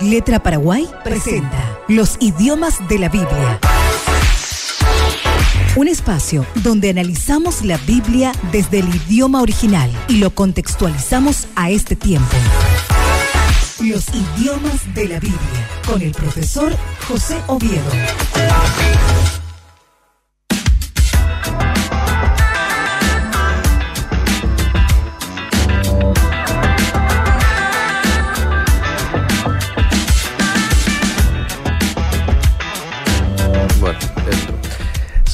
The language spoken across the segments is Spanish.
Letra Paraguay presenta Los idiomas de la Biblia. Un espacio donde analizamos la Biblia desde el idioma original y lo contextualizamos a este tiempo. Los idiomas de la Biblia con el profesor José Oviedo.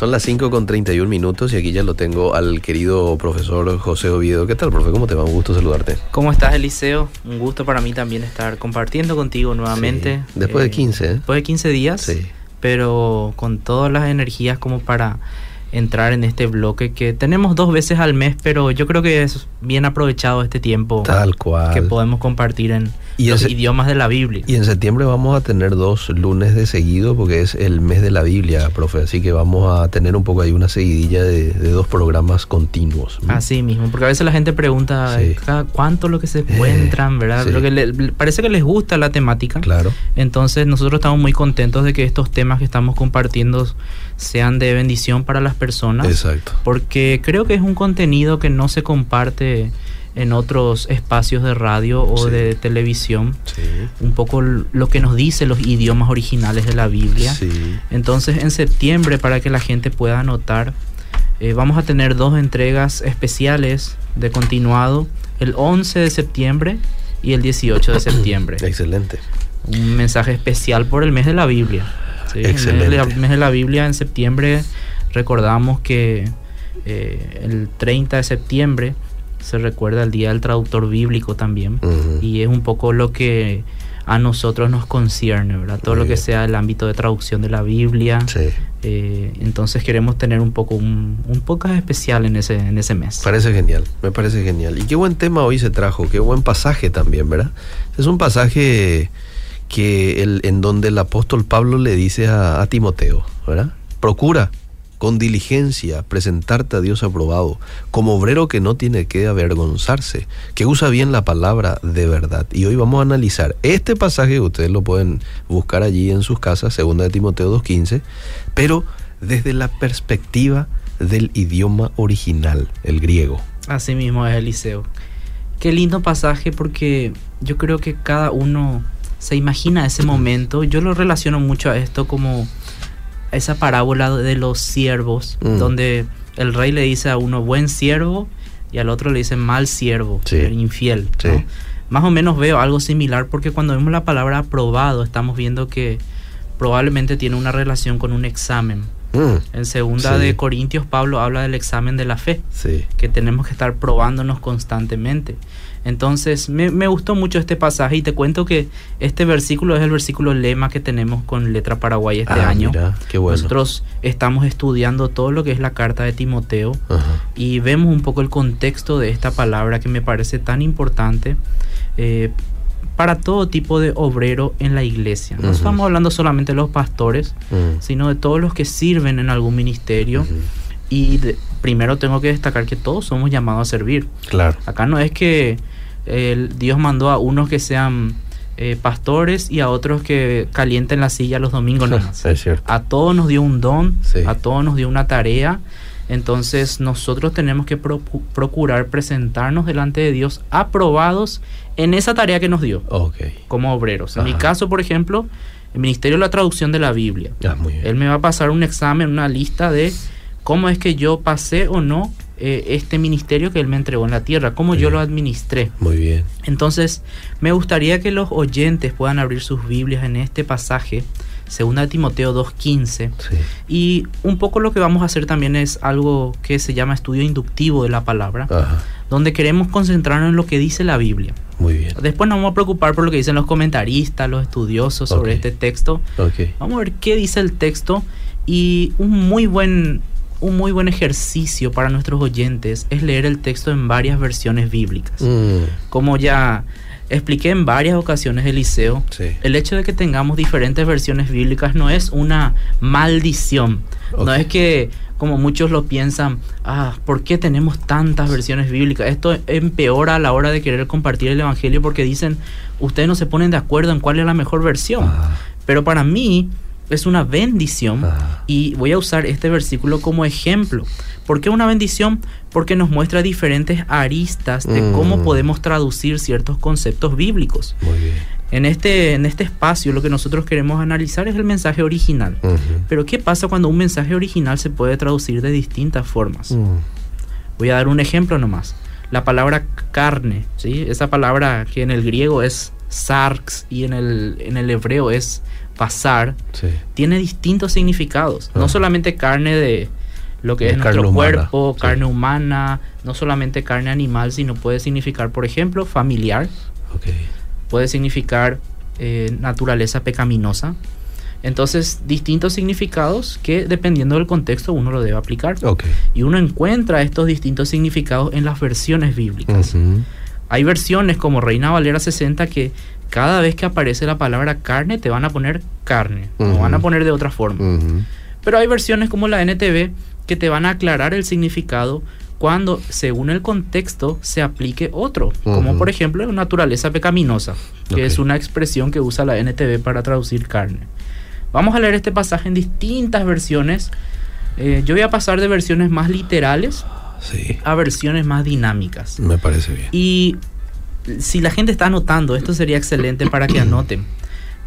Son las 5 con 31 minutos y aquí ya lo tengo al querido profesor José Oviedo. ¿Qué tal, profe? ¿Cómo te va? Un gusto saludarte. ¿Cómo estás, Eliseo? Un gusto para mí también estar compartiendo contigo nuevamente. Sí, Después de Eh, 15, ¿eh? Después de 15 días, Sí. pero con todas las energías como para entrar en este bloque que tenemos dos veces al mes, pero yo creo que es bien aprovechado este tiempo Tal cual. que podemos compartir en Y los ese- idiomas de la Biblia. Y en septiembre vamos a tener dos lunes de seguido porque es el mes de la Biblia, profe. Así que vamos a tener un poco ahí una seguidilla de, de dos programas continuos. Así mismo, porque a veces la gente pregunta Sí. "Cada- cuánto lo que se encuentran, ¿verdad? sí. Lo que le- parece que les gusta la temática. Claro. Entonces nosotros estamos muy contentos de que estos temas que estamos compartiendo sean de bendición para las personas. Exacto. Porque creo que es un contenido que no se comparte en otros espacios de radio o Sí. de televisión. Sí. Un poco lo que nos dice los idiomas originales de la Biblia. Sí. Entonces en septiembre, para que la gente pueda anotar, eh, vamos a tener dos entregas especiales de continuado, el 11 de septiembre y el 18 de septiembre. Excelente. Un mensaje especial por el mes de la Biblia. ¿sí? El mes de la- Excelente. mes de la Biblia en septiembre recordamos que eh, el 30 de septiembre se recuerda el Día del Traductor Bíblico también y es un poco lo que a nosotros nos concierne, ¿verdad? Todo lo que sea el ámbito de traducción de la Biblia. Sí. eh, entonces queremos tener un poco un, un podcast especial en ese, en ese mes. Parece genial, me parece genial. Y qué buen tema hoy se trajo, qué buen pasaje también, ¿verdad? Es un pasaje que el, en donde el apóstol Pablo le dice a, a Timoteo, ¿verdad? Procura con diligencia presentarte a Dios aprobado, como obrero que no tiene que avergonzarse, que usa bien la palabra de verdad. Y hoy vamos a analizar este pasaje, ustedes lo pueden buscar allí en sus casas, segunda de Timoteo 2.15, pero desde la perspectiva del idioma original, el griego. Así mismo es Eliseo. Qué lindo pasaje porque yo creo que cada uno se imagina ese momento. Yo lo relaciono mucho a esto como esa parábola de los siervos, Mm. donde el rey le dice a uno buen siervo y al otro le dice mal siervo, Sí. infiel. Sí. ¿no? Más o menos veo algo similar porque cuando vemos la palabra aprobado estamos viendo que probablemente tiene una relación con un examen. Mm, En segunda Sí. de Corintios Pablo habla del examen de la fe que tenemos que estar probándonos constantemente. Entonces, me, me gustó mucho este pasaje y te cuento que este versículo es el versículo lema que tenemos con letra paraguay este Ah, año. mira, qué bueno. Nosotros estamos estudiando todo lo que es la carta de Timoteo Ajá. y vemos un poco el contexto de esta palabra que me parece tan importante eh, para todo tipo de obrero en la iglesia. No estamos hablando solamente de los pastores, Mm, sino de todos los que sirven en algún ministerio. Y de- primero tengo que destacar que todos somos llamados a servir. Claro. Acá no es que el Dios mandó a unos que sean eh, pastores y a otros que calienten la silla los domingos es. A todos nos dio un don, Sí. a todos nos dio una tarea. Entonces nosotros tenemos que procu- procurar presentarnos delante de Dios aprobados en esa tarea que nos dio como obreros. En mi caso, por ejemplo, el Ministerio de la Traducción de la Biblia. Ah. Él me va a pasar un examen, una lista de cómo es que yo pasé o no eh, este ministerio que él me entregó en la tierra, cómo yo lo administré. Muy bien. Entonces, me gustaría que los oyentes puedan abrir sus Biblias en este pasaje, 2 Timoteo 2.15. Sí. Y un poco lo que vamos a hacer también es algo que se llama estudio inductivo de la palabra, Ajá. donde queremos concentrarnos en lo que dice la Biblia. Muy bien. Después nos vamos a preocupar por lo que dicen los comentaristas, los estudiosos sobre este texto. Ok. Vamos a ver qué dice el texto y un muy buen un muy buen ejercicio para nuestros oyentes es leer el texto en varias versiones bíblicas. Mm, Como ya Expliqué en varias ocasiones, Eliseo, Sí. el hecho de que tengamos diferentes versiones bíblicas no es una maldición. No es que, como muchos lo piensan, ah, ¿por qué tenemos tantas versiones bíblicas? Esto empeora a la hora de querer compartir el Evangelio porque dicen, ustedes no se ponen de acuerdo en cuál es la mejor versión. Ah, Pero para mí es una bendición Ah. y voy a usar este versículo como ejemplo. ¿Por qué una bendición? Porque nos muestra diferentes aristas de cómo Mm. podemos traducir ciertos conceptos bíblicos. muy bien. En este, en este espacio lo que nosotros queremos analizar es el mensaje original. Pero ¿qué pasa cuando un mensaje original se puede traducir de distintas formas? Mm. Voy a dar un ejemplo nomás. La palabra carne, ¿sí? Esa palabra que en el griego es sarx y en el, en el hebreo es pasar, Sí. tiene distintos significados. Ah. No solamente carne de lo que De es nuestro humana, cuerpo, sí. carne humana, no solamente carne animal, sino puede significar, por ejemplo, familiar, puede significar eh, naturaleza pecaminosa. Entonces, distintos significados que dependiendo del contexto uno lo debe aplicar. Y uno encuentra estos distintos significados en las versiones bíblicas. Hay versiones como Reina Valera 60 que cada vez que aparece la palabra carne te van a poner carne, no Ujú. van a poner de otra forma. Pero hay versiones como la NTV que te van a aclarar el significado cuando, según el contexto, se aplique otro, como por ejemplo naturaleza pecaminosa, que es una expresión que usa la NTV para traducir carne. Vamos a leer este pasaje en distintas versiones. Eh, yo voy a pasar de versiones más literales Sí. a versiones más dinámicas. Me parece bien. Y si la gente está anotando, esto sería excelente para que anoten.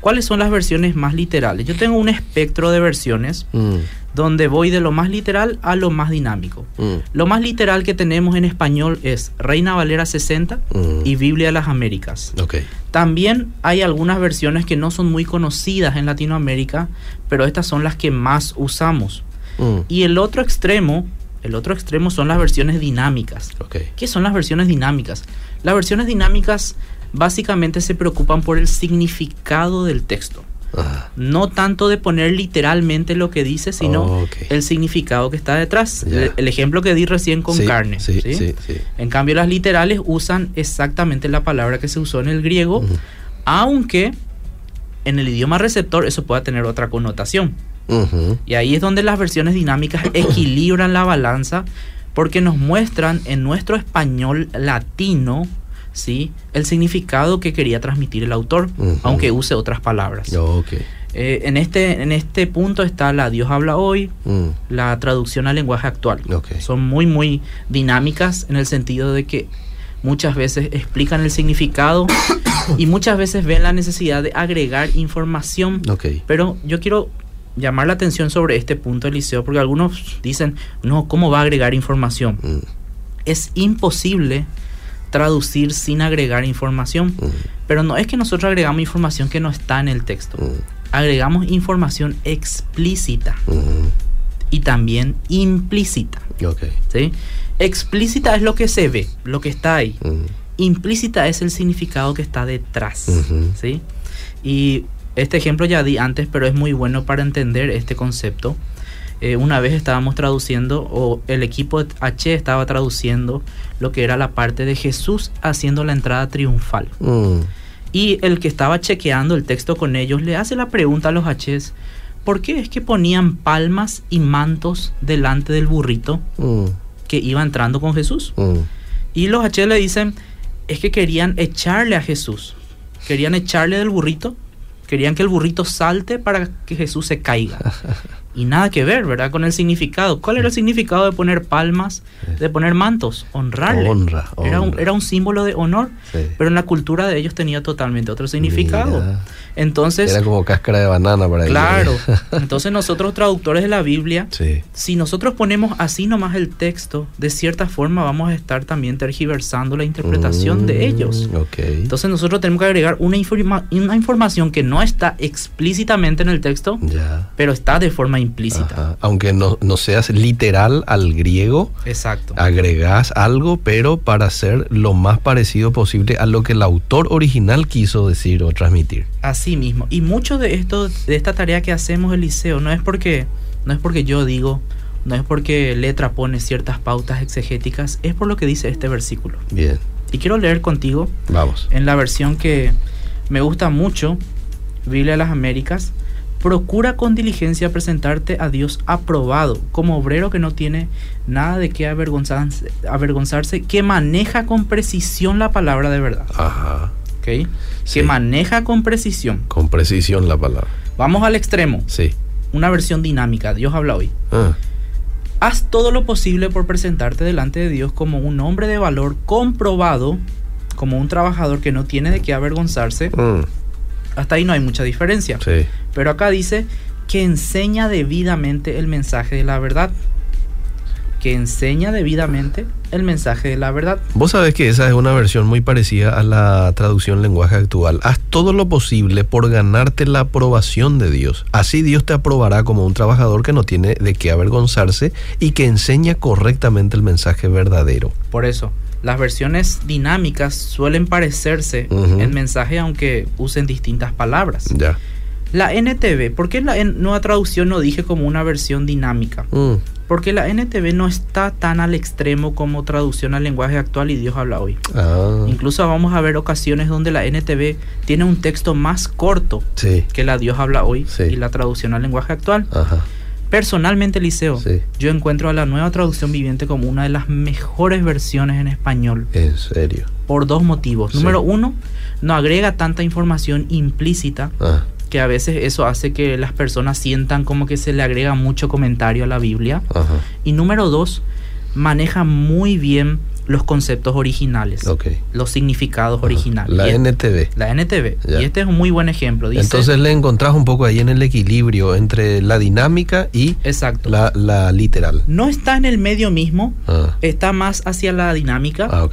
¿Cuáles son las versiones más literales? Yo tengo un espectro de versiones Mm. donde voy de lo más literal a lo más dinámico. Mm. Lo más literal que tenemos en español es Reina Valera 60 Mm. y Biblia de las Américas. También hay algunas versiones que no son muy conocidas en Latinoamérica, pero estas son las que más usamos. Y el otro extremo, el otro extremo son las versiones dinámicas. ¿Qué son las versiones dinámicas? Las versiones dinámicas básicamente se preocupan por el significado del texto. Ah. No tanto de poner literalmente lo que dice, sino el significado que está detrás. El, el ejemplo que di recién con Sí, carne. En cambio, las literales usan exactamente la palabra que se usó en el griego, aunque en el idioma receptor eso pueda tener otra connotación. Y ahí es donde las versiones dinámicas equilibran la balanza porque nos muestran en nuestro español latino, ¿sí? El significado que quería transmitir el autor, aunque use otras palabras. Ok. Eh, en, este, en este punto está la Dios habla hoy, Mm. la traducción al lenguaje actual. Ok. Son muy, muy dinámicas en el sentido de que muchas veces explican el significado y muchas veces ven la necesidad de agregar información Ok. pero yo quiero llamar la atención sobre este punto, Eliseo, porque algunos dicen, no, ¿cómo va a agregar información? Mm. Es imposible traducir sin agregar información, Mm. pero no es que nosotros agregamos información que no está en el texto, Mm. agregamos información explícita y también implícita, Ok. ¿sí? Explícita es lo que se ve, lo que está ahí. Implícita es el significado que está detrás, Ujú. ¿sí? Y este ejemplo ya di antes, pero es muy bueno para entender este concepto. Eh, una vez estábamos traduciendo, o el equipo de H estaba traduciendo lo que era la parte de Jesús haciendo la entrada triunfal. Mm. Y el que estaba chequeando el texto con ellos le hace la pregunta a los Hs, ¿por qué es que ponían palmas y mantos delante del burrito Mm. que iba entrando con Jesús? Mm. Y los H le dicen, es que querían echarle a Jesús. Querían echarle del burrito. Querían que el burrito salte para que Jesús se caiga. Y nada que ver, ¿verdad? Con el significado. ¿Cuál era el significado de poner palmas, de poner mantos? Honrarle. Honra, Era, un, era un símbolo de honor. Sí. Pero en la cultura de ellos tenía totalmente otro significado. Mira. Entonces, Era como cáscara de banana para ellos. claro. Entonces nosotros traductores de la Biblia sí. si nosotros ponemos así nomás el texto, de cierta forma vamos a estar también tergiversando la interpretación de Mm, ellos. Ok. Entonces nosotros tenemos que agregar una, informa- una información que no está explícitamente en el texto, ya. pero está de forma implícita. Ajá. Aunque no, no seas literal al griego, Exacto. agregás algo, pero para ser lo más parecido posible a lo que el autor original quiso decir o transmitir. Así mismo. Y mucho de esto, de esta tarea que hacemos Eliseo, no es porque, no es porque yo digo, no es porque letra pone ciertas pautas exegéticas, es por lo que dice este versículo. Bien. Y quiero leer contigo Vamos. en la versión que me gusta mucho, Biblia de las Américas. Procura con diligencia presentarte a Dios aprobado, como obrero que no tiene nada de qué avergonzarse, avergonzarse que maneja con precisión la palabra de verdad. Ajá. Que maneja con precisión. Con precisión la palabra. Vamos al extremo, Sí. una versión dinámica. Dios habla hoy. Ah, Haz todo lo posible por presentarte delante de Dios como un hombre de valor comprobado, como un trabajador que no tiene de qué avergonzarse. mm, Hasta ahí no hay mucha diferencia. sí. Pero acá dice que enseña debidamente el mensaje de la verdad. Que enseña debidamente el mensaje de la verdad. Vos sabés que esa es una versión muy parecida a la traducción lenguaje actual. Haz todo lo posible por ganarte la aprobación de Dios. Así Dios te aprobará como un trabajador que no tiene de qué avergonzarse y que enseña correctamente el mensaje verdadero. Por eso, las versiones dinámicas suelen parecerse en mensaje aunque usen distintas palabras. Ya. La NTV, ¿por qué la nueva traducción no dije como una versión dinámica? Mm, Porque la NTV no está tan al extremo como traducción al lenguaje actual y Dios habla hoy. Ah, Incluso vamos a ver ocasiones donde la NTV tiene un texto más corto sí. que la Dios habla hoy Sí. y la traducción al lenguaje actual. Ajá. Personalmente, Liceo, Sí. yo encuentro a la nueva traducción viviente como una de las mejores versiones en español En serio. por dos motivos. Número uno, no agrega tanta información implícita Ah, que a veces eso hace que las personas sientan como que se le agrega mucho comentario a la Biblia. ajá. Y número dos, maneja muy bien los conceptos originales, Ok. los significados originales. La Y NTV. la NTV. Ya. Y este es un muy buen ejemplo. Dice, Entonces le encontrás un poco ahí en el equilibrio entre la dinámica y exacto. la, la literal. No está en el medio mismo, Ah, está más hacia la dinámica, ah,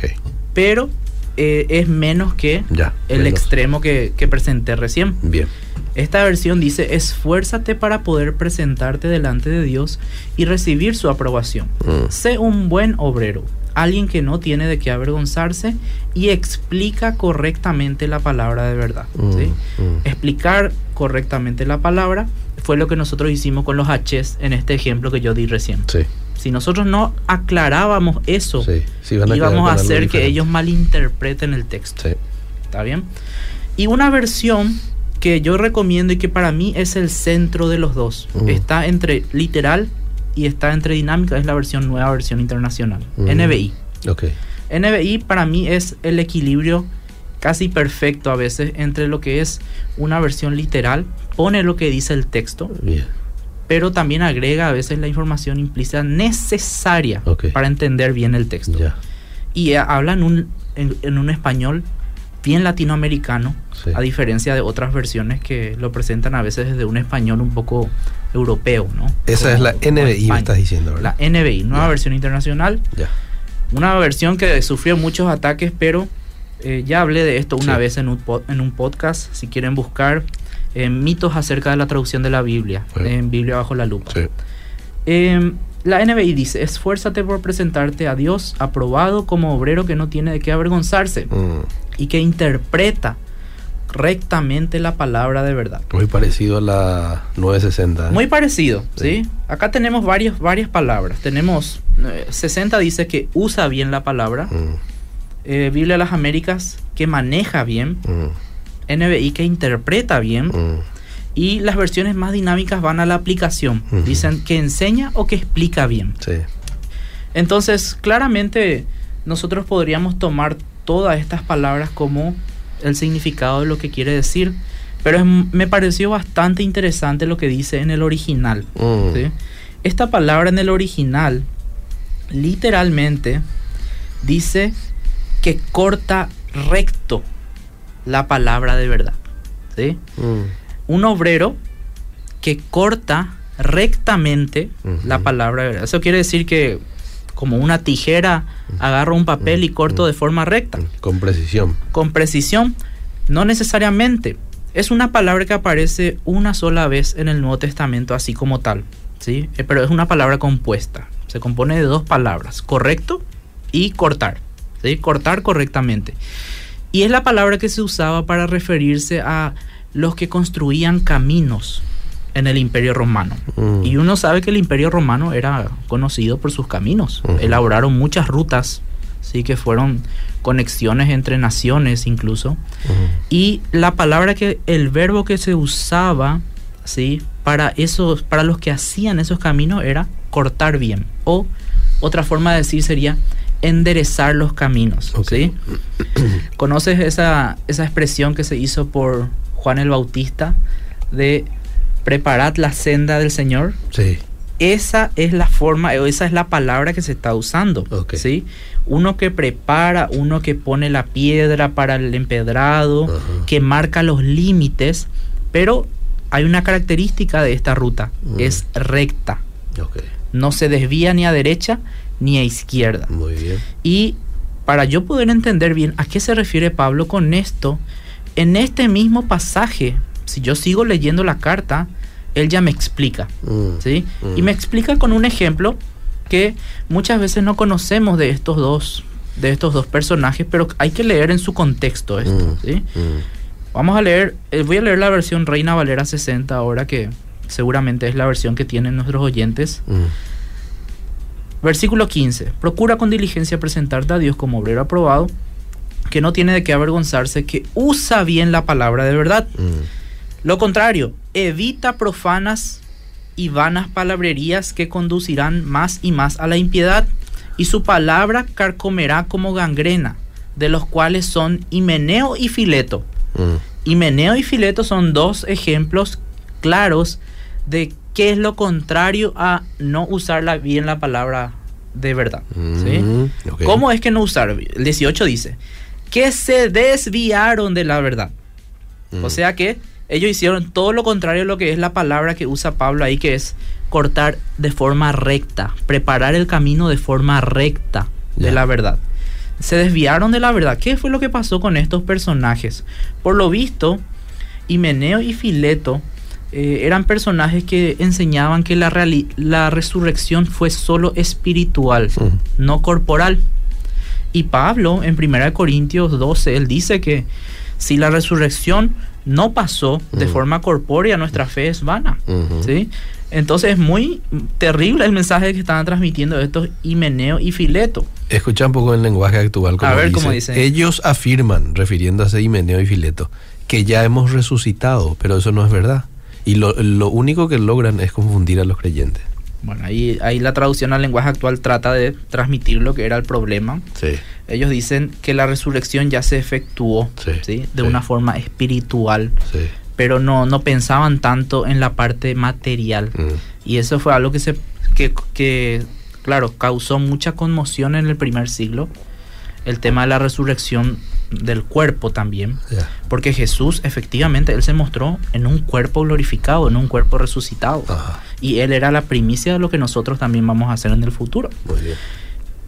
pero eh, es menos que Ya. el menos. extremo que, que presenté recién. Bien. Esta versión dice, esfuérzate para poder presentarte delante de Dios y recibir su aprobación. Mm, Sé un buen obrero, alguien que no tiene de qué avergonzarse y explica correctamente la palabra de verdad. mm, ¿sí? mm. Explicar correctamente la palabra fue lo que nosotros hicimos con los H's en este ejemplo que yo di recién. Sí, Si nosotros no aclarábamos eso, sí. A íbamos a hacer que ellos malinterpreten el texto. ¿Está bien? Y una versión que yo recomiendo y que para mí es el centro de los dos. Mm. Está entre literal y está entre dinámica, es la versión nueva, versión internacional. Mm. NBI. Ok. NBI para mí es el equilibrio casi perfecto a veces entre lo que es una versión literal, pone lo que dice el texto, Bien. pero también agrega a veces la información implícita necesaria Ok. para entender bien el texto. Ya. Y eh, habla en un, en, en un español bien latinoamericano, Sí. a diferencia de otras versiones que lo presentan a veces desde un español un poco europeo, ¿no? Esa Como- es la NBI, me estás diciendo, La ¿verdad? NBI, nueva versión internacional, una versión que sufrió muchos ataques, pero eh, ya hablé de esto una Sí. vez en un, en un podcast, si quieren buscar eh, mitos acerca de la traducción de la Biblia, Sí. en Biblia bajo la lupa. Sí. Eh, la NBI dice, esfuérzate por presentarte a Dios aprobado como obrero que no tiene de qué avergonzarse Mm, y que interpreta rectamente la palabra de verdad. Muy parecido a la 960. ¿eh? Muy parecido, Sí. ¿sí? Acá tenemos varias, varias palabras. Tenemos, eh, 60 dice que usa bien la palabra, Mm, eh, Biblia de las Américas que maneja bien, mm, NBI que interpreta bien mm. Y las versiones más dinámicas van a la aplicación. Dicen que enseña o que explica bien. Sí. Entonces, claramente nosotros podríamos tomar todas estas palabras como el significado de lo que quiere decir, pero es- me pareció bastante interesante lo que dice en el original. Mm, ¿sí? Esta palabra en el original literalmente dice que corta recto la palabra de verdad. ¿sí? mm, Un obrero que corta rectamente la palabra. Eso quiere decir que como una tijera agarro un papel y corto de forma recta. Con precisión. con precisión. No necesariamente. Es una palabra que aparece una sola vez en el Nuevo Testamento así como tal, ¿sí? Eh, Pero es una palabra compuesta. Se compone de dos palabras, correcto y cortar, ¿sí? Cortar correctamente. Y es la palabra que se usaba para referirse a los que construían caminos en el Imperio Romano. Mm. Y uno sabe que el Imperio Romano era conocido por sus caminos. Elaboraron muchas rutas, sí que fueron conexiones entre naciones incluso. Y la palabra que el verbo que se usaba, sí, para esos para los que hacían esos caminos era cortar bien o otra forma de decir sería enderezar los caminos, ¿sí? ¿Conoces esa, esa expresión que se hizo por Juan el Bautista de preparad la senda del Señor? Sí. Esa es la forma, esa es la palabra que se está usando. ¿sí? Uno que prepara, uno que pone la piedra para el empedrado, que marca los límites, pero hay una característica de esta ruta, Mm. es recta, Ok. no se desvía ni a derecha ni a izquierda. Muy bien. Y para yo poder entender bien a qué se refiere Pablo con esto, en este mismo pasaje, si yo sigo leyendo la carta, él ya me explica, Mm. ¿sí? Mm. Y me explica con un ejemplo que muchas veces no conocemos de estos dos de estos dos personajes, pero hay que leer en su contexto esto, Mm. ¿sí? Mm. Vamos a leer, eh, voy a leer la versión Reina Valera 60 ahora que seguramente es la versión que tienen nuestros oyentes. Mm. Versículo 15. Procura con diligencia presentarte a Dios como obrero aprobado, que no tiene de qué avergonzarse, que usa bien la palabra de verdad. Mm. Lo contrario, evita profanas y vanas palabrerías que conducirán más y más a la impiedad, y su palabra carcomerá como gangrena, de los cuales son Himeneo y Fileto. Mm. Himeneo y Fileto son dos ejemplos claros de qué es lo contrario a no usar la- bien la palabra de verdad. ¿sí? Mm. ¿Cómo es que no usar? El 18 dice que se desviaron de la verdad. Mm. O sea que ellos hicieron todo lo contrario a lo que es la palabra que usa Pablo ahí, que es cortar de forma recta, preparar el camino de forma recta de la verdad. Se desviaron de la verdad. ¿Qué fue lo que pasó con estos personajes? Por lo visto, Himeneo y Fileto eh, eran personajes que enseñaban que la, resurrección fue solo espiritual, Mm. no corporal. Y Pablo, en 1 Corintios 12, él dice que si la resurrección no pasó de forma corpórea, nuestra fe es vana. ¿sí? Entonces es muy terrible el mensaje que estaban transmitiendo estos Himeneo y Fileto. Escucha un poco el lenguaje actual. Como A ver dice. cómo dice. Ellos afirman, refiriéndose a Himeneo y Fileto, que ya hemos resucitado, pero eso no es verdad. Y lo, lo único que logran es confundir a los creyentes. Bueno, ahí, ahí la traducción al lenguaje actual trata de transmitir lo que era el problema. Sí. Ellos dicen que la resurrección ya se efectuó Sí, ¿sí? de una forma espiritual, Sí. pero no, no pensaban tanto en la parte material. Mm. Y eso fue algo que se que, que, claro, causó mucha conmoción en el primer siglo. El tema de la resurrección del cuerpo también. Ya. Porque Jesús, efectivamente, Él se mostró en un cuerpo glorificado, en un cuerpo resucitado. Ajá. Y Él era la primicia de lo que nosotros también vamos a hacer en el futuro. Muy bien.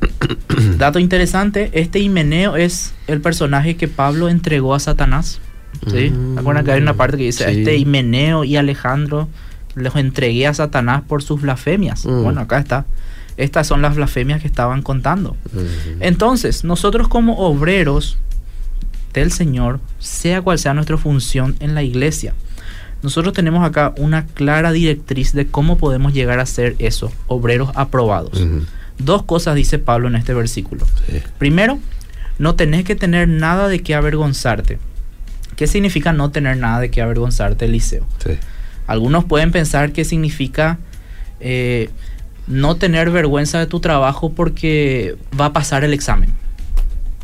Dato interesante, este Himeneo es el personaje que Pablo entregó a Satanás. ¿sí? Mm, ¿Se acuerdan que hay una parte que dice, sí. este Himeneo y Alejandro los entregué a Satanás por sus blasfemias? Mm. Bueno, acá está. Estas son las blasfemias que estaban contando. Ujú. Entonces, nosotros como obreros del Señor, sea cual sea nuestra función en la iglesia, nosotros tenemos acá una clara directriz de cómo podemos llegar a ser eso, obreros aprobados. Dos cosas dice Pablo en este versículo. Sí. Primero, no tenés que tener nada de qué avergonzarte. ¿Qué significa no tener nada de qué avergonzarte, Eliseo? Sí. Algunos pueden pensar que significa eh, no tener vergüenza de tu trabajo porque va a pasar el examen.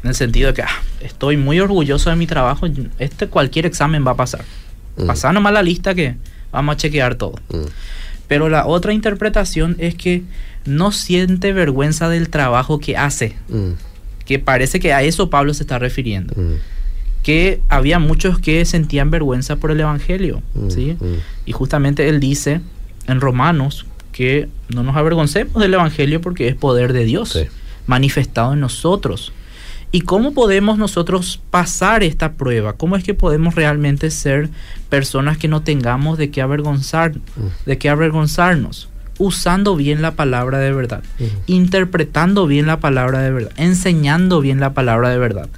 En el sentido de que ah, estoy muy orgulloso de mi trabajo, este cualquier examen va a pasar. Mm. Pasá nomás la lista que vamos a chequear todo. Mm. Pero la otra interpretación es que no siente vergüenza del trabajo que hace. Mm. Que parece que a eso Pablo se está refiriendo. Mm. Que había muchos que sentían vergüenza por el Evangelio. ¿sí? Y justamente él dice en Romanos que no nos avergoncemos del Evangelio porque es poder de Dios Sí. manifestado en nosotros. ¿Y cómo podemos nosotros pasar esta prueba? ¿Cómo es que podemos realmente ser personas que no tengamos de qué avergonzar, de qué avergonzarnos? Usando bien la palabra de verdad, Mm. interpretando bien la palabra de verdad, enseñando bien la palabra de verdad.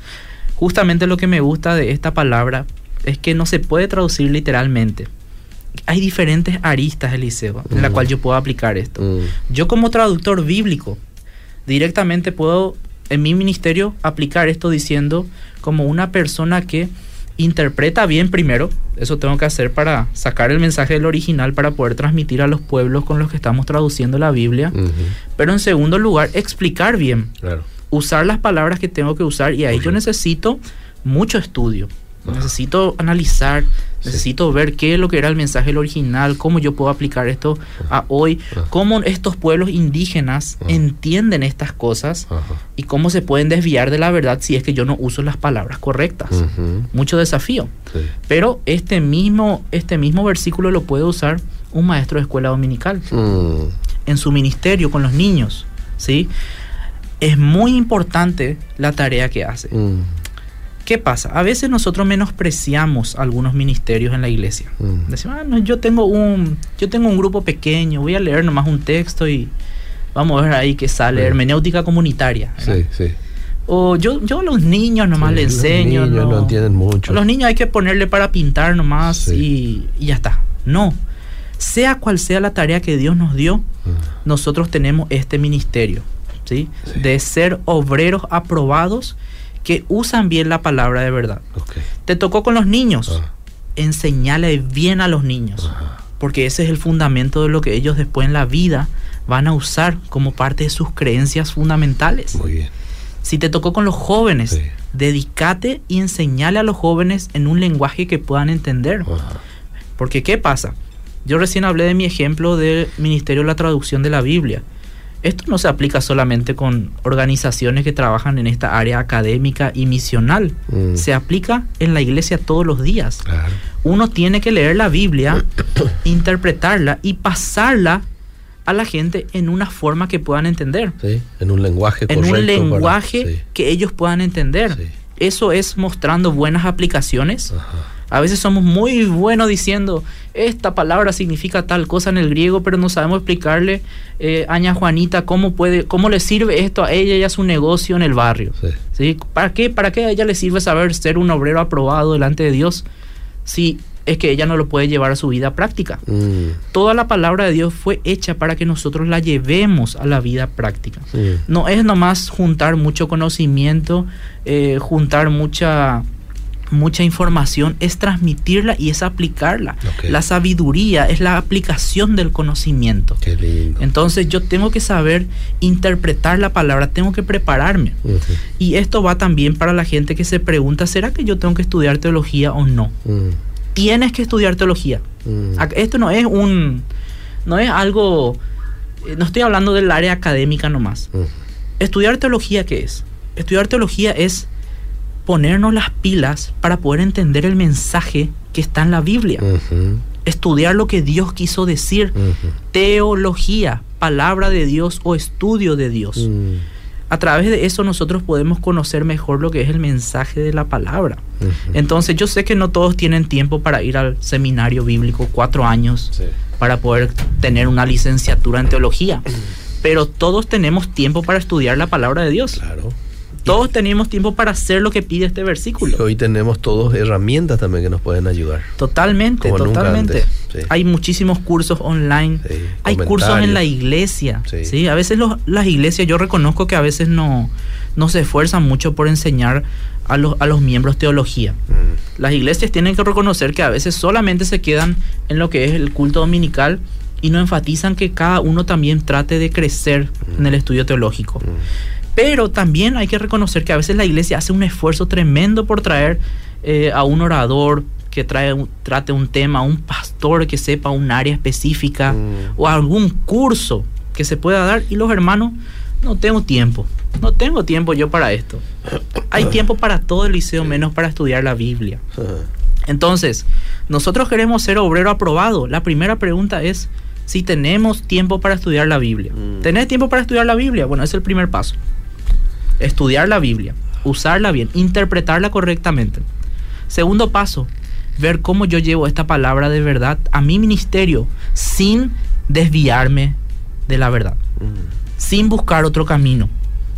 Justamente lo que me gusta de esta palabra es que no se puede traducir literalmente. Hay diferentes aristas, Eliseo, en la Mm. cual yo puedo aplicar esto. Mm. Yo como traductor bíblico directamente puedo en mi ministerio aplicar esto diciendo como una persona que interpreta bien primero, eso tengo que hacer para sacar el mensaje del original para poder transmitir a los pueblos con los que estamos traduciendo la Biblia, pero en segundo lugar explicar bien, Claro. usar las palabras que tengo que usar y ahí yo necesito mucho estudio. Necesito analizar, Sí. necesito ver qué es lo que era el mensaje original, cómo yo puedo aplicar esto a hoy, cómo estos pueblos indígenas entienden estas cosas y cómo se pueden desviar de la verdad si es que yo no uso las palabras correctas. Mucho desafío. sí. Pero este mismo, este mismo versículo lo puede usar un maestro de escuela dominical Mm, en su ministerio con los niños, ¿sí? Es muy importante la tarea que hace. mm, ¿Qué pasa? A veces nosotros menospreciamos algunos ministerios en la iglesia. mm. Decimos, ah, no, yo tengo un yo tengo un grupo pequeño, voy a leer nomás un texto y vamos a ver ahí que sale hermenéutica comunitaria. ¿verdad? Sí, sí. O yo, yo a los niños nomás Sí, le los enseño. niños no entienden mucho. A los niños hay que ponerle para pintar nomás Sí. y, y ya está. No. Sea cual sea la tarea que Dios nos dio, Mm, nosotros tenemos este ministerio. Sí. De ser obreros aprobados que usan bien la palabra de verdad. Te tocó con los niños. Ah, Enseñale bien a los niños. Porque ese es el fundamento de lo que ellos después en la vida van a usar como parte de sus creencias fundamentales. Muy bien. Si te tocó con los jóvenes, Sí. dedícate y enseñale a los jóvenes en un lenguaje que puedan entender. Porque ¿qué pasa? Yo recién hablé de mi ejemplo del Ministerio de la Traducción de la Biblia. Esto no se aplica solamente con organizaciones que trabajan en esta área académica y misional. Mm, Se aplica en la iglesia todos los días. Claro. Uno tiene que leer la Biblia, interpretarla y pasarla a la gente en una forma que puedan entender. Sí. En un lenguaje En correcto. un para- lenguaje sí, que ellos puedan entender. sí. Eso es mostrando buenas aplicaciones. Ajá. A veces somos muy buenos diciendo, esta palabra significa tal cosa en el griego, pero no sabemos explicarle eh, a Ña Juanita cómo, puede, cómo le sirve esto a ella y a su negocio en el barrio. Sí. ¿Sí? ¿Para, qué, ¿Para qué a ella le sirve saber ser un obrero aprobado delante de Dios si es que ella no lo puede llevar a su vida práctica? Mm, Toda la palabra de Dios fue hecha para que nosotros la llevemos a la vida práctica. No es nomás juntar mucho conocimiento, eh, juntar mucha, mucha información, es transmitirla y es aplicarla. La sabiduría es la aplicación del conocimiento. Qué lindo. Entonces yo tengo que saber interpretar la palabra, tengo que prepararme. Ujú, Y esto va también para la gente que se pregunta, ¿será que yo tengo que estudiar teología o no? mm, Tienes que estudiar teología. mm. Esto no es un, no es algo, eh, no estoy hablando del área académica nomás. Mm, Estudiar teología, ¿qué es? Estudiar teología es ponernos las pilas para poder entender el mensaje que está en la Biblia. Estudiar lo que Dios quiso decir. Teología, palabra de Dios o estudio de Dios. mm, A través de eso nosotros podemos conocer mejor lo que es el mensaje de la palabra. Entonces yo sé que no todos tienen tiempo para ir al seminario bíblico cuatro años Sí. para poder tener una licenciatura en teología. Pero todos tenemos tiempo para estudiar la palabra de Dios. Claro. Todos tenemos tiempo para hacer lo que pide este Y versículo. hoy tenemos todos herramientas también que nos pueden ayudar. Totalmente, Como nunca totalmente. antes, sí. Hay muchísimos cursos online. Sí, Hay cursos en la iglesia. Sí. Sí. A veces los- las iglesias, yo reconozco que a veces no, no se esfuerzan mucho por enseñar a los, a los miembros teología. Mm, Las iglesias tienen que reconocer que a veces solamente se quedan en lo que es el culto dominical y no enfatizan que cada uno también trate de crecer en el estudio teológico. mm, Pero también hay que reconocer que a veces la iglesia hace un esfuerzo tremendo por traer eh, a un orador que trae trate un tema, a un pastor que sepa un área específica Mm. o algún curso que se pueda dar y los hermanos no tengo tiempo, no tengo tiempo yo para esto. Hay tiempo para todo el liceo menos para estudiar la Biblia. Entonces, nosotros queremos ser obrero aprobado. La primera pregunta es si tenemos tiempo para estudiar la Biblia. Mm. ¿Tenés tiempo para estudiar la Biblia? Bueno, es el primer paso. Estudiar la Biblia, usarla bien, interpretarla correctamente. Segundo paso, ver cómo yo llevo esta palabra de verdad a mi ministerio sin desviarme de la verdad, Mm, sin buscar otro camino,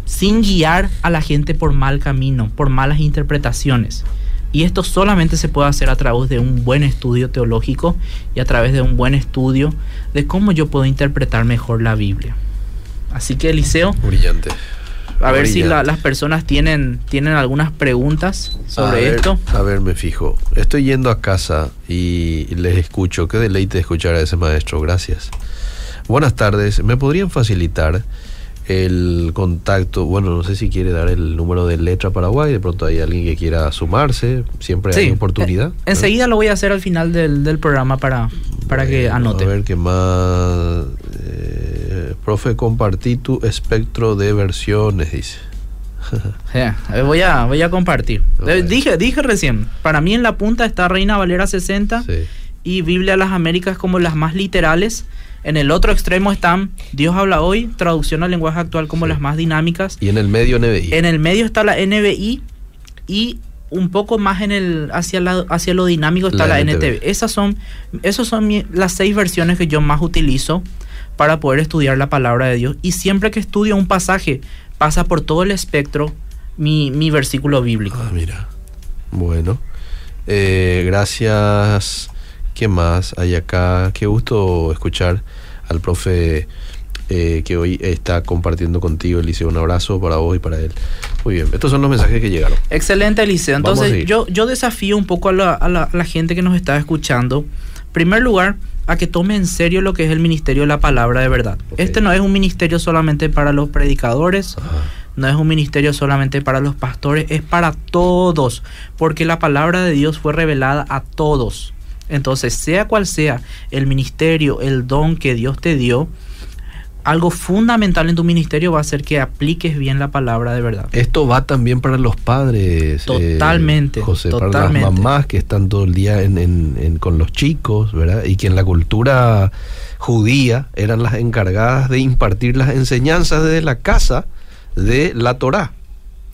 sin guiar a la gente por mal camino, por malas interpretaciones. Y esto solamente se puede hacer a través de un buen estudio teológico y a través de un buen estudio de cómo yo puedo interpretar mejor la Biblia. Así que Eliseo, Brillante. A ver si la- las personas tienen, tienen algunas preguntas A sobre ver, esto. A ver, me fijo. Estoy yendo a casa y les escucho. Qué deleite escuchar a ese maestro. Gracias. Buenas tardes. ¿Me podrían facilitar el contacto? Bueno, no sé si quiere dar el número de Letra Paraguay. De pronto hay alguien que quiera sumarse. Siempre hay Sí, oportunidad. eh, enseguida lo voy a hacer al final del, del programa para, para que anote. A ver qué más. Eh, profe, compartí tu espectro de versiones, dice. Eh, eh, voy, a, voy a compartir. Dije, dije recién, para mí en la punta está Reina Valera 60 Sí. y Biblia de las Américas como las más literales. En el otro extremo están Dios habla hoy, traducción al lenguaje actual como Sí. las más dinámicas. Y en el medio NBI. En el medio está la NBI y un poco más en el hacia, la, hacia lo dinámico está La la, NTV. Esas son, esas son mi- las seis versiones que yo más utilizo para poder estudiar la palabra de Dios. Y siempre que estudio un pasaje, pasa por todo el espectro mi, mi versículo bíblico. Ah, mira. Bueno. Eh, gracias. ¿Qué más hay acá? Qué gusto escuchar al profe eh, que hoy está compartiendo contigo, Eliseo. Un abrazo para vos y para él. Muy bien. Estos son los mensajes que llegaron. Excelente, Eliseo. Entonces, yo, yo desafío un poco a la, a la- a la gente que nos está escuchando. En primer lugar, a que tome en serio lo que es el ministerio de la palabra de verdad. Este no es un ministerio solamente para los predicadores, Ajá. no es un ministerio solamente para los pastores, es para todos, porque la palabra de Dios fue revelada a todos. Entonces, sea cual sea el ministerio, el don que Dios te dio, algo fundamental en tu ministerio va a ser que apliques bien la palabra de verdad. Esto va también para los padres. eh, Totalmente, José, totalmente. para las mamás que están todo el día en- en- en- con los chicos, ¿verdad? Y que en la cultura judía eran las encargadas de impartir las enseñanzas desde la casa de la Torá.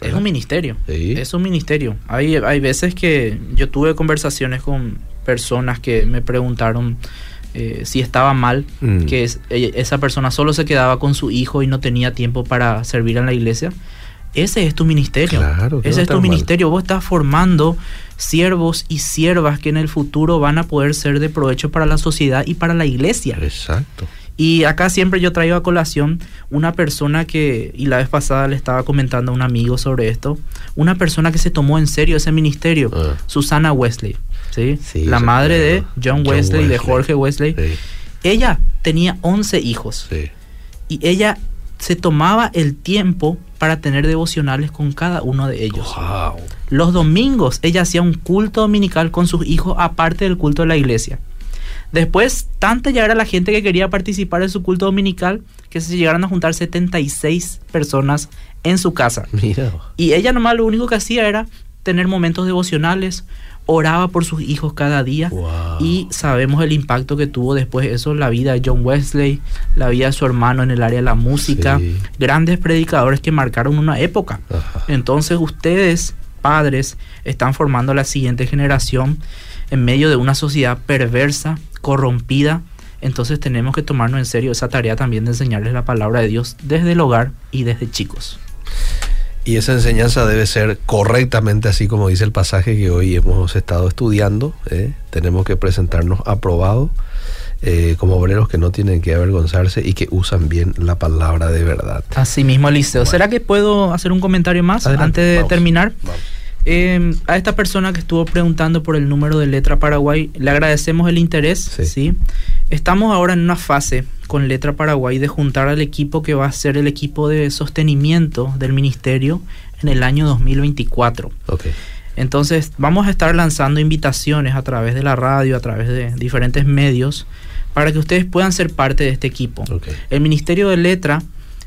Es un ministerio. Sí. Es un ministerio. Hay, hay veces que yo tuve conversaciones con personas que me preguntaron eh, si estaba mal Mm. que es- e- esa persona solo se quedaba con su hijo y no tenía tiempo para servir en la iglesia. Ese es tu ministerio. Claro, no Ese es tu mal. ministerio. Vos estás formando siervos y siervas que en el futuro van a poder ser de provecho para la sociedad y para la iglesia. Exacto. Y acá siempre yo traigo a colación una persona que, y la vez pasada le estaba comentando a un amigo sobre esto, una persona que se tomó en serio ese ministerio, Ah. Susana Wesley, ¿sí? Sí, la madre de. John John Wesley, de. Jorge Wesley. Sí, Ella tenía 11 hijos sí. y ella se tomaba el tiempo para tener devocionales con cada uno de ellos. Wow. Los domingos ella hacía un culto dominical con sus hijos aparte del culto de la iglesia. Después, tanta ya era la gente que quería participar en su culto dominical que se llegaron a juntar 76 personas en su casa. Mira. Y ella nomás lo único que hacía era tener momentos devocionales, oraba por sus hijos cada día Wow. y sabemos el impacto que tuvo después eso en la vida de John Wesley, la vida de su hermano en el área de la música, Sí. grandes predicadores que marcaron una época. Ajá. Entonces ustedes, padres, están formando la siguiente generación en medio de una sociedad perversa, corrompida. Entonces tenemos que tomarnos en serio esa tarea también de enseñarles la palabra de Dios desde el hogar y desde chicos. Y esa enseñanza debe ser correctamente así como dice el pasaje que hoy hemos estado estudiando. ¿eh? Tenemos que presentarnos aprobados eh, como obreros que no tienen que avergonzarse y que usan bien la palabra de verdad. Así mismo, Eliseo. Bueno. ¿Será que puedo hacer un comentario más Adelante, antes de vamos, terminar? vamos. Eh, a esta persona que estuvo preguntando por el número de Letra Paraguay, le agradecemos el interés. Sí. Sí. Estamos ahora en una fase con Letra Paraguay de juntar al equipo que va a ser el equipo de sostenimiento del ministerio en el año 2024. Ok. Entonces vamos a estar lanzando invitaciones a través de la radio, a través de diferentes medios, para que ustedes puedan ser parte de este equipo. Ok. El Ministerio de Letra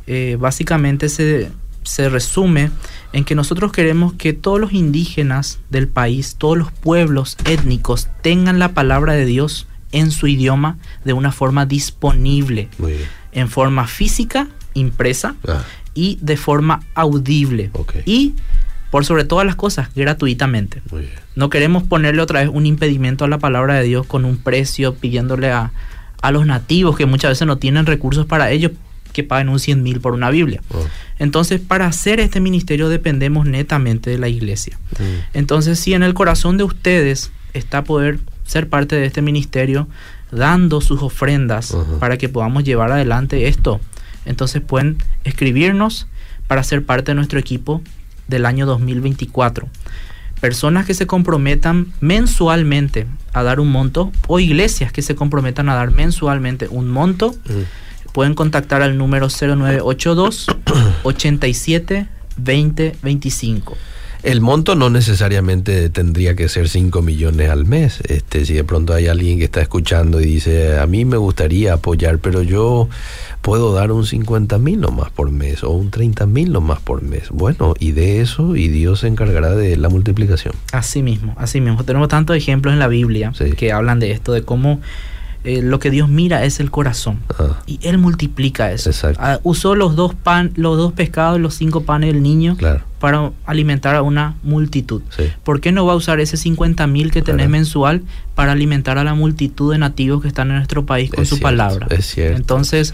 eh, básicamente se, se resume en que nosotros queremos que todos los indígenas del país, todos los pueblos étnicos tengan la palabra de Dios en su idioma de una forma disponible, en forma física, impresa, Ah, y de forma audible. Y, por sobre todas las cosas, gratuitamente. No queremos ponerle otra vez un impedimento a la palabra de Dios con un precio, pidiéndole a, a los nativos que muchas veces no tienen recursos para ellos que paguen un 100 mil por una Biblia. Oh, Entonces, para hacer este ministerio dependemos netamente de la iglesia. mm, Entonces, si en el corazón de ustedes está poder ser parte de este ministerio, dando sus ofrendas para que podamos llevar adelante esto, entonces pueden escribirnos para ser parte de nuestro equipo del año 2024. Personas que se comprometan mensualmente a dar un monto o iglesias que se comprometan a dar mensualmente un monto Mm. Pueden contactar al número 0982 87 20 25. El monto no necesariamente tendría que ser 5 millones al mes. Este, si de pronto hay alguien que está escuchando y dice, a mí me gustaría apoyar, pero yo puedo dar un 50 mil nomás por mes o un 30 mil nomás por mes. Bueno, y de eso, y Dios se encargará de la multiplicación. Así mismo, así mismo. Tenemos tantos ejemplos en la Biblia Sí. que hablan de esto, de cómo eh, lo que Dios mira es el corazón. Ah, Y Él multiplica eso. Exacto. Ah, usó los dos, pan, los dos pescados y los cinco panes del niño claro, para alimentar a una multitud. sí. ¿Por qué no va a usar ese 50 mil que tenés Claro. mensual para alimentar a la multitud de nativos que están en nuestro país con Es su cierto, palabra? es cierto. Entonces,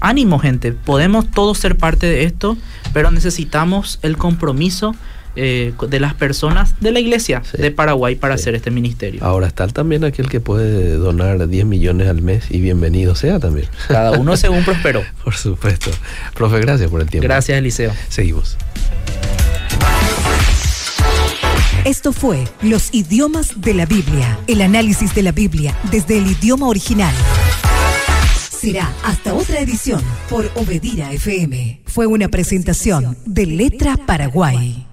ánimo gente, podemos todos ser parte de esto, pero necesitamos el compromiso eh, de las personas de la iglesia Sí. de Paraguay para Sí. hacer este ministerio. Ahora está también aquel que puede donar 10 millones al mes y bienvenido sea también. Cada uno según prosperó. Por supuesto. Profe, gracias por el tiempo. Gracias, Eliseo. Seguimos. Esto fue Los idiomas de la Biblia, el análisis de la Biblia desde el idioma original. Será hasta otra edición por Obedira FM. Fue una presentación de Letra Paraguay.